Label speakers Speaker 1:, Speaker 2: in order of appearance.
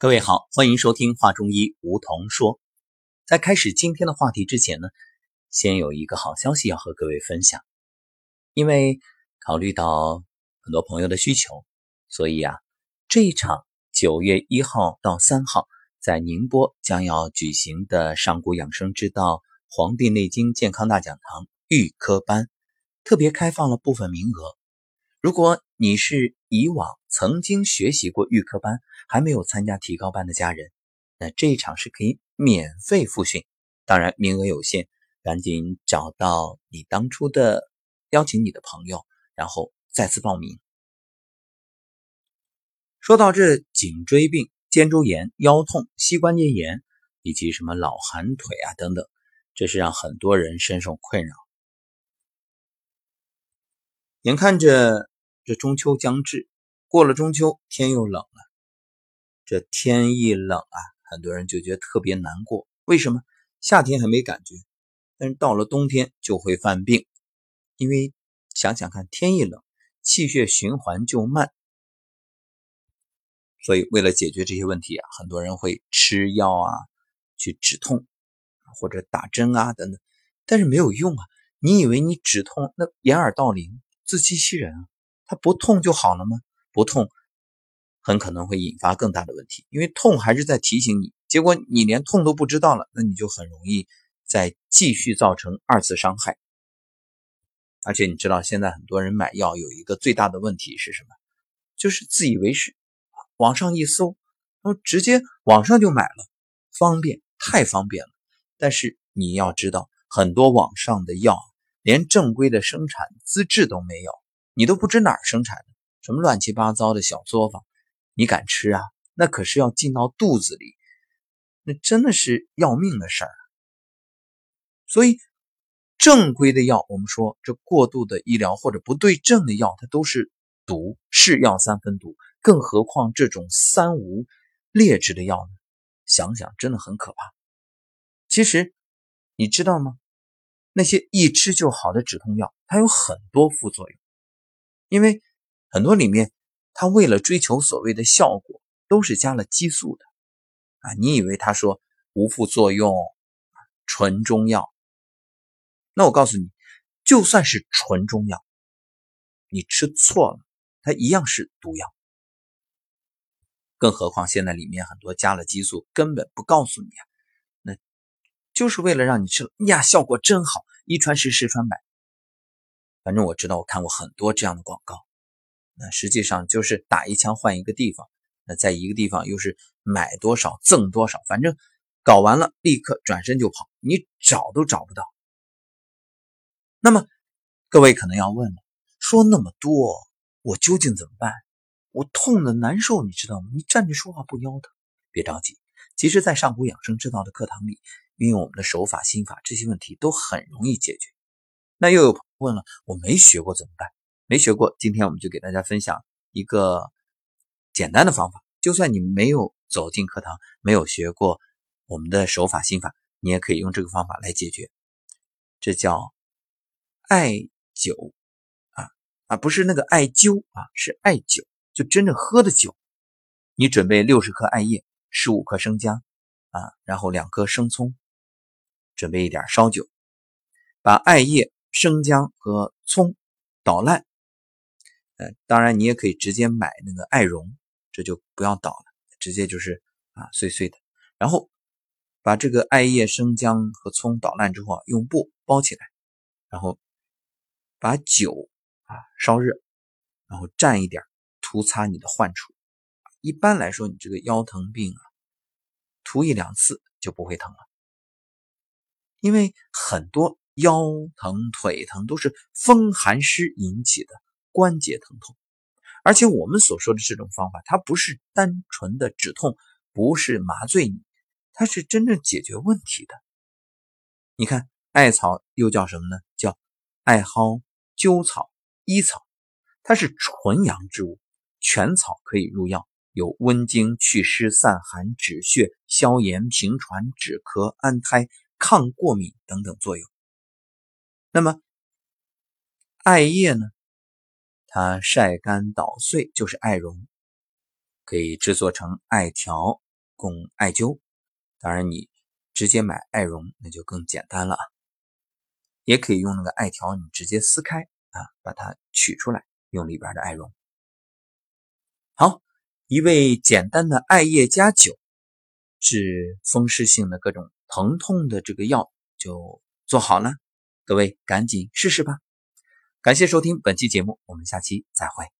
Speaker 1: 各位好，欢迎收听《话中医》，梧桐说。在开始今天的话题之前呢，先有一个好消息要和各位分享。因为考虑到很多朋友的需求，所以啊，这一场九月一号到三号在宁波将要举行的上古养生之道《黄帝内经健康大讲堂》预科班，特别开放了部分名额。如果你是以往曾经学习过预科班，还没有参加提高班的家人，那这一场是可以免费复训。当然名额有限，赶紧找到你当初的邀请你的朋友，然后再次报名。说到这颈椎病、肩周炎、腰痛、膝关节炎，以及什么老寒腿啊等等，这是让很多人深受困扰。眼看着这中秋将至，过了中秋，天又冷了。这天一冷啊，很多人就觉得特别难过。为什么？夏天还没感觉，但是到了冬天就会犯病。因为想想看，天一冷，气血循环就慢。所以为了解决这些问题啊，很多人会吃药啊，去止痛，或者打针啊等等，但是没有用啊。你以为你止痛，那掩耳盗铃。自欺欺人啊！他不痛就好了吗？不痛，很可能会引发更大的问题，因为痛还是在提醒你。结果你连痛都不知道了，那你就很容易再继续造成二次伤害。而且你知道，现在很多人买药有一个最大的问题是什么？就是自以为是，网上一搜，然后直接网上就买了，方便，太方便了。但是你要知道，很多网上的药。连正规的生产资质都没有，你都不知哪儿生产的，什么乱七八糟的小作坊，你敢吃啊？那可是要进到肚子里，那真的是要命的事儿。所以，正规的药，我们说这过度的医疗或者不对症的药，它都是毒，是药三分毒。更何况这种三无劣质的药呢？想想真的很可怕。其实，你知道吗？那些一吃就好的止痛药，它有很多副作用，因为很多里面它为了追求所谓的效果，都是加了激素的啊！你以为他说无副作用，纯中药？那我告诉你，就算是纯中药，你吃错了，它一样是毒药。更何况现在里面很多加了激素，根本不告诉你啊。那就是为了让你吃了呀，效果真好，一传十，十传百。反正我知道，我看过很多这样的广告。那实际上就是打一枪换一个地方，那在一个地方又是买多少赠多少，反正搞完了立刻转身就跑，你找都找不到。那么各位可能要问了，说那么多，我究竟怎么办？我痛的难受，你知道吗？你站着说话不腰疼？别着急，其实，在上古养生之道的课堂里。运用我们的手法、心法，这些问题都很容易解决。那又有朋友问了，我没学过怎么办？没学过，今天我们就给大家分享一个简单的方法。就算你没有走进课堂，没有学过我们的手法、心法，你也可以用这个方法来解决。这叫艾灸啊啊，不是那个艾灸啊，是艾灸，就真正喝的酒。你准备六十克艾叶，十五克生姜啊，然后两颗生葱。准备一点烧酒，把艾叶、生姜和葱捣烂。呃，当然你也可以直接买那个艾绒，这就不要捣了，直接就是啊碎碎的。然后把这个艾叶、生姜和葱捣烂之后啊，用布包起来，然后把酒啊烧热，然后蘸一点涂擦你的患处。一般来说，你这个腰疼病啊，涂一两次就不会疼了。因为很多腰疼、腿疼都是风寒湿引起的关节疼痛，而且我们所说的这种方法，它不是单纯的止痛，不是麻醉你，它是真正解决问题的。你看，艾草又叫什么呢？叫艾蒿、灸草、医草，它是纯阳之物，全草可以入药，有温经、祛湿、散寒、止血、消炎、平喘、止咳、安胎。抗过敏等等作用。那么艾叶呢？它晒干捣碎就是艾绒，可以制作成艾条、供艾灸。当然，你直接买艾绒那就更简单了，也可以用那个艾条，你直接撕开啊，把它取出来，用里边的艾绒。好，一味简单的艾叶加酒治风湿性的各种疼痛的这个药就做好了，各位赶紧试试吧。感谢收听本期节目，我们下期再会。